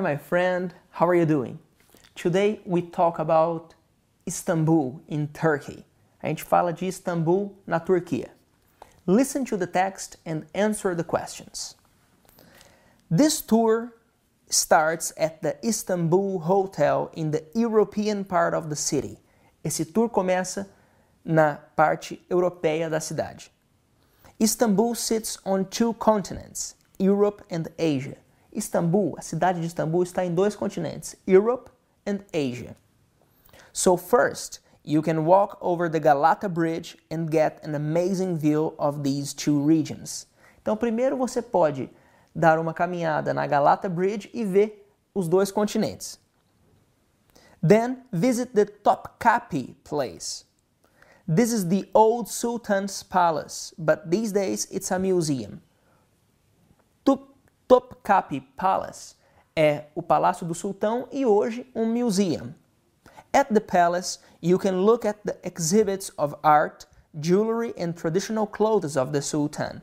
my friend. How are you doing? Today we talk about Istanbul in Turkey. A gente fala de Istanbul na Turquia. Listen to the text and answer the questions. This tour starts at the Istanbul Hotel in the European part of the city. Esse tour começa na parte europeia da cidade. Istanbul sits on two continents, Europe and Asia. Istambul, a cidade de Istambul está em dois continentes, Europe and Asia. So first, you can walk over the Galata Bridge and get an amazing view of these two regions. Então, primeiro você pode dar uma caminhada na Galata Bridge e ver os dois continentes. Then visit the Topkapi place. This is the old Sultan's palace, but these days it's a museum. Topkapi Palace é o Palácio do Sultão e hoje um museum. At the palace, you can look at the exhibits of art, jewelry and traditional clothes of the Sultan.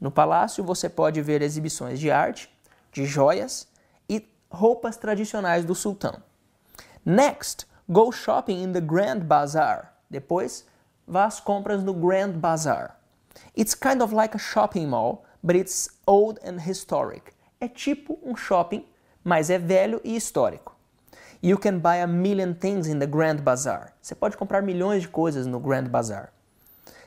No palácio você pode ver exibições de arte, de joias e roupas tradicionais do sultão. Next, go shopping in the Grand Bazaar. Depois, vá às compras no Grand Bazaar. It's kind of like a shopping mall, but it's old and historic. É tipo um shopping, mas é velho e histórico. You can buy a million things in the Grand Bazaar. Você pode comprar milhões de coisas no Grand Bazaar.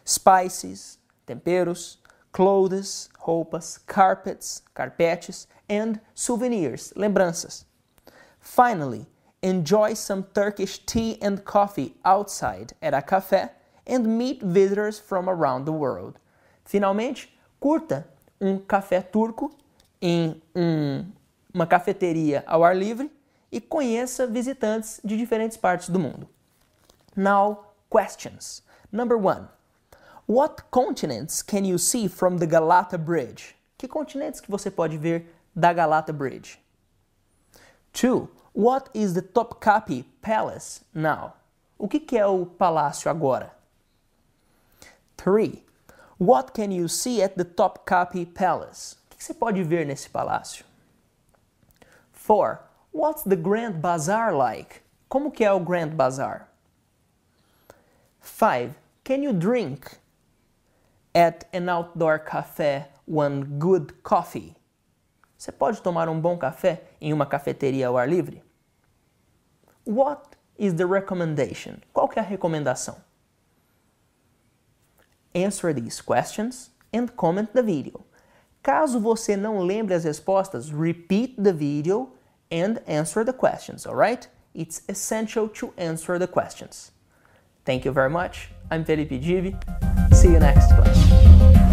Spices, temperos, clothes, roupas, carpets, carpetes, and souvenirs, lembranças. Finally, enjoy some Turkish tea and coffee outside at a café and meet visitors from around the world. Finalmente, curta um café turco em um, uma cafeteria ao ar livre e conheça visitantes de diferentes partes do mundo. Now, questions. Number one. What continents can you see from the Galata Bridge? Que continentes que você pode ver da Galata Bridge? Two. What is the Topkapi Palace now? O que, que é o palácio agora? 3. What can you see at the Topkapi Palace? O que você pode ver nesse palácio? 4. What's the Grand Bazaar like? Como que é o Grand Bazaar? 5. Can you drink at an outdoor cafe one good coffee? Você pode tomar um bom café em uma cafeteria ao ar livre? What is the recommendation? Qual que é a recomendação? Answer these questions and comment the video. Caso você não lembre as respostas, repeat the video and answer the questions, alright? It's essential to answer the questions. Thank you very much. I'm Felipe Divi. See you next class.